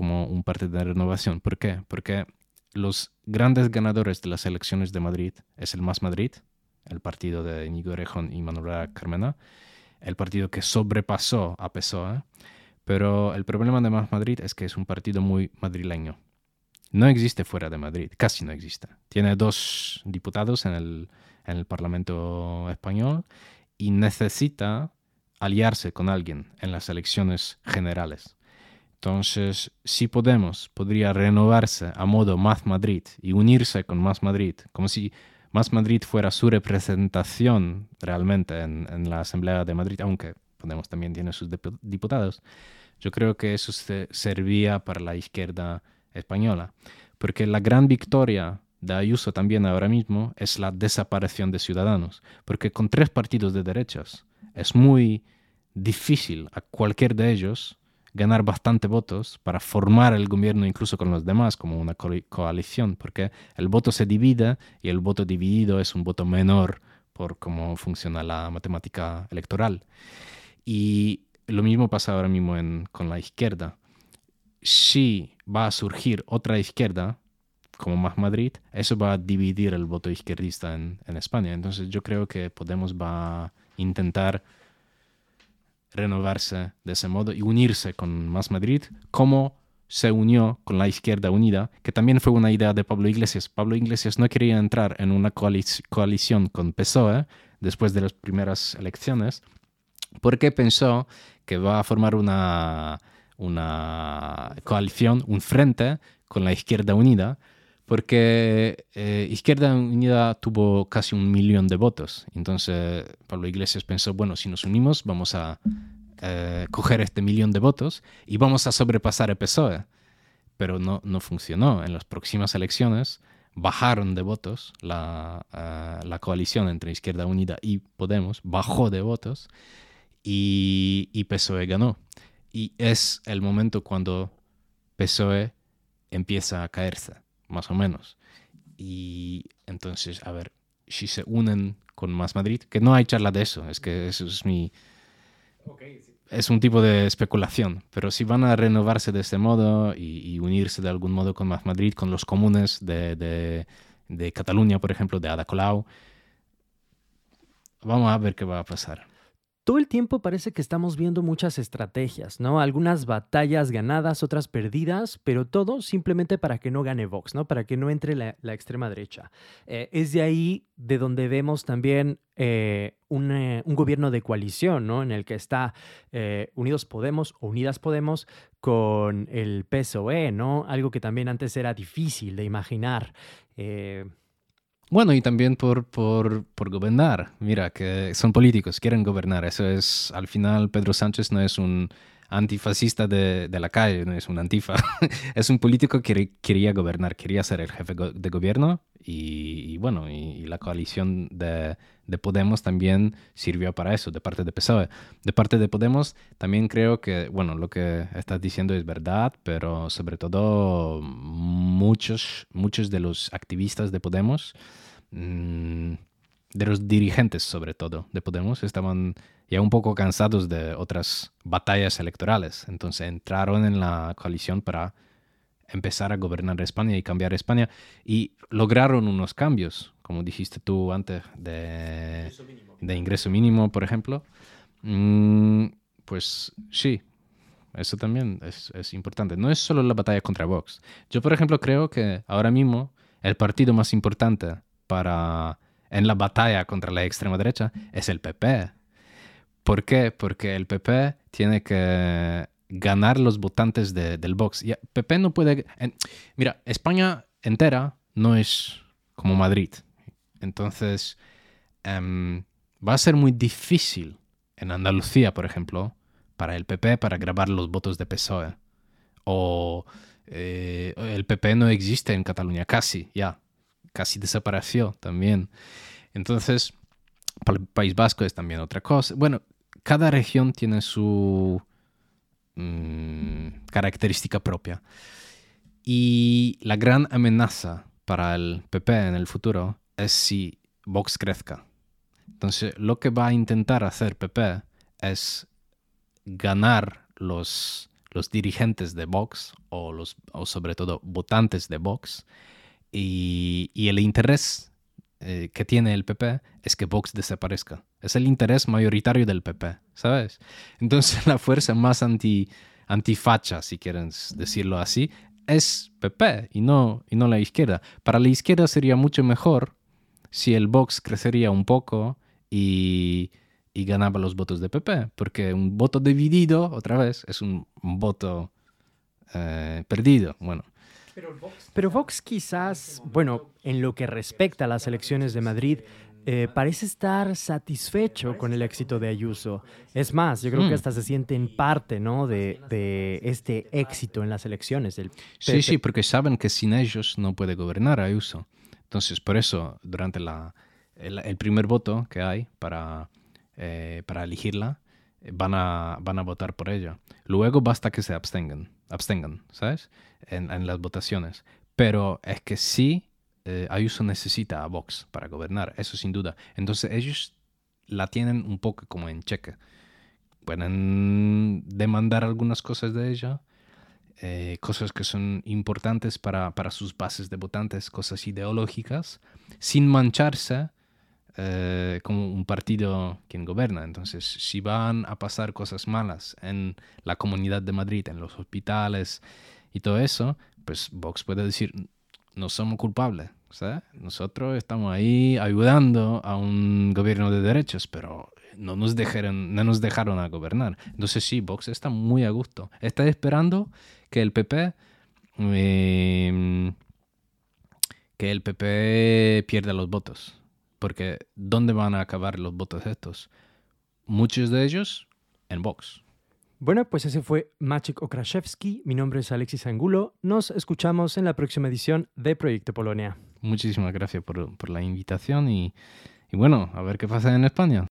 como un partido de renovación. ¿Por qué? Porque los grandes ganadores de las elecciones de Madrid es el Más Madrid, el partido de Íñigo Erejón y Manuela Carmena, el partido que sobrepasó a PSOE, pero el problema de Más Madrid es que es un partido muy madrileño. No existe fuera de Madrid, casi no existe. Tiene dos diputados en el, en el Parlamento español y necesita aliarse con alguien en las elecciones generales. Entonces, si Podemos podría renovarse a modo Más Madrid y unirse con Más Madrid, como si Más Madrid fuera su representación realmente en, en la Asamblea de Madrid, aunque Podemos también tiene sus diputados, yo creo que eso servía para la izquierda española, porque la gran victoria de Ayuso también ahora mismo es la desaparición de Ciudadanos, porque con tres partidos de derechas es muy difícil a cualquier de ellos ganar bastante votos para formar el gobierno incluso con los demás como una coalición, porque el voto se divide y el voto dividido es un voto menor por cómo funciona la matemática electoral. Y lo mismo pasa ahora mismo con la izquierda. Si va a surgir otra izquierda, como Más Madrid, eso va a dividir el voto izquierdista en, en España. Entonces yo creo que Podemos va a intentar renovarse de ese modo y unirse con Más Madrid, como se unió con la Izquierda Unida, que también fue una idea de Pablo Iglesias. Pablo Iglesias no quería entrar en una coalición con PSOE después de las primeras elecciones, porque pensó que va a formar una, una coalición, un frente con la Izquierda Unida, porque eh, Izquierda Unida tuvo casi un millón de votos. Entonces Pablo Iglesias pensó, bueno, si nos unimos vamos a eh, coger este millón de votos y vamos a sobrepasar el PSOE. Pero no, no funcionó. En las próximas elecciones bajaron de votos la, eh, coalición entre Izquierda Unida y Podemos, bajó de votos y, y PSOE ganó. Y es el momento cuando PSOE empieza a caerse más o menos. Y entonces, a ver, si se unen con Más Madrid, que no hay charla de eso, es que eso es mi... Es un tipo de especulación, pero si van a renovarse de este modo y, unirse de algún modo con Más Madrid, con los comunes de, de, de Cataluña, por ejemplo, de Ada Colau, vamos a ver qué va a pasar todo el tiempo parece que estamos viendo muchas estrategias, ¿no? Algunas batallas ganadas, otras perdidas, pero todo simplemente para que no gane Vox, ¿no? Para que no entre la, extrema derecha. Eh, es de ahí de donde vemos también eh, un, gobierno de coalición, ¿no? En el que está eh, Unidos Podemos o Unidas Podemos con el PSOE, ¿no? Algo que también antes era difícil de imaginar. Bueno, y también por, por, por, gobernar. Mira, que son políticos, quieren gobernar. Eso es, al final, Pedro Sánchez no es un antifascista de, de la calle, no es un antifa. [LAUGHS] es un político que quería gobernar, quería ser el jefe de gobierno y, bueno, y, la coalición de, de, Podemos también sirvió para eso, de parte de PSOE. De parte de Podemos también creo que, bueno, lo que estás diciendo es verdad, pero sobre todo muchos, muchos de los activistas de Podemos, mm, de los dirigentes sobre todo de Podemos, estaban ya un poco cansados de otras batallas electorales. Entonces entraron en la coalición para empezar a gobernar España y cambiar España y lograron unos cambios, como dijiste tú antes, de ingreso mínimo, de ingreso mínimo por ejemplo. Mm, pues sí, eso también es, es, importante. No es solo la batalla contra Vox. Yo, por ejemplo, creo que ahora mismo el partido más importante para en la batalla contra la extrema derecha es el PP. ¿Por qué? Porque el PP tiene que ganar los votantes del Vox. Y PP no puede... mira, España entera no es como Madrid. Entonces, em, va a ser muy difícil en Andalucía, por ejemplo, para el PP para grabar los votos de PSOE. O eh, el PP no existe en Cataluña, casi, ya. Casi desapareció también. Entonces, para el País Vasco es también otra cosa. Bueno, cada región tiene su Mm, característica propia. Y la gran amenaza para el PP en el futuro es si Vox crezca. Entonces, lo que va a intentar hacer PP es ganar los, los dirigentes de Vox o, los, o sobre todo votantes de Vox y, y el interés eh, que tiene el PP es que Vox desaparezca. Es el interés mayoritario del PP, ¿sabes? Entonces [LAUGHS] la fuerza más anti, antifacha, si quieren decirlo así, es PP y no, y no la izquierda. Para la izquierda sería mucho mejor si el Vox crecería un poco y, ganaba los votos de PP, porque un voto dividido, otra vez, es un, voto eh, perdido. Bueno, Pero Vox quizás, bueno, en lo que respecta a las elecciones de Madrid, eh, parece estar satisfecho con el éxito de Ayuso. Es más, yo creo que Hmm. hasta se siente en parte, ¿no? De, de este éxito en las elecciones. Del Sí, sí, porque saben que sin ellos no puede gobernar Ayuso. Entonces, por eso, durante la, el, primer voto que hay para, eh, para elegirla, eh, van a, van a votar por ella. Luego basta que se abstengan, abstengan ¿sabes? En, en las votaciones. Pero es que sí, eh, Ayuso necesita a Vox para gobernar, eso sin duda. Entonces, ellos la tienen un poco como en cheque. Pueden demandar algunas cosas de ella, eh, cosas que son importantes para, para sus bases de votantes, cosas ideológicas, sin mancharse eh, como un partido quien gobierna. Entonces, si van a pasar cosas malas en la comunidad de Madrid, en los hospitales y todo eso, pues Vox puede decir, no somos culpables. ¿sabes? Nosotros estamos ahí ayudando a un gobierno de derechos, pero no nos dejaron, no nos dejaron a gobernar. Entonces sí, Vox está muy a gusto. Está esperando que el PP eh, que el PP pierda los votos. Porque ¿dónde van a acabar los votos estos? Muchos de ellos en Vox. Bueno, pues ese fue Maciek Okraszewski. Mi nombre es Alexis Angulo. Nos escuchamos en la próxima edición de Proyecto Polonia. Muchísimas gracias por, por la invitación y, y bueno, a ver qué pasa en España.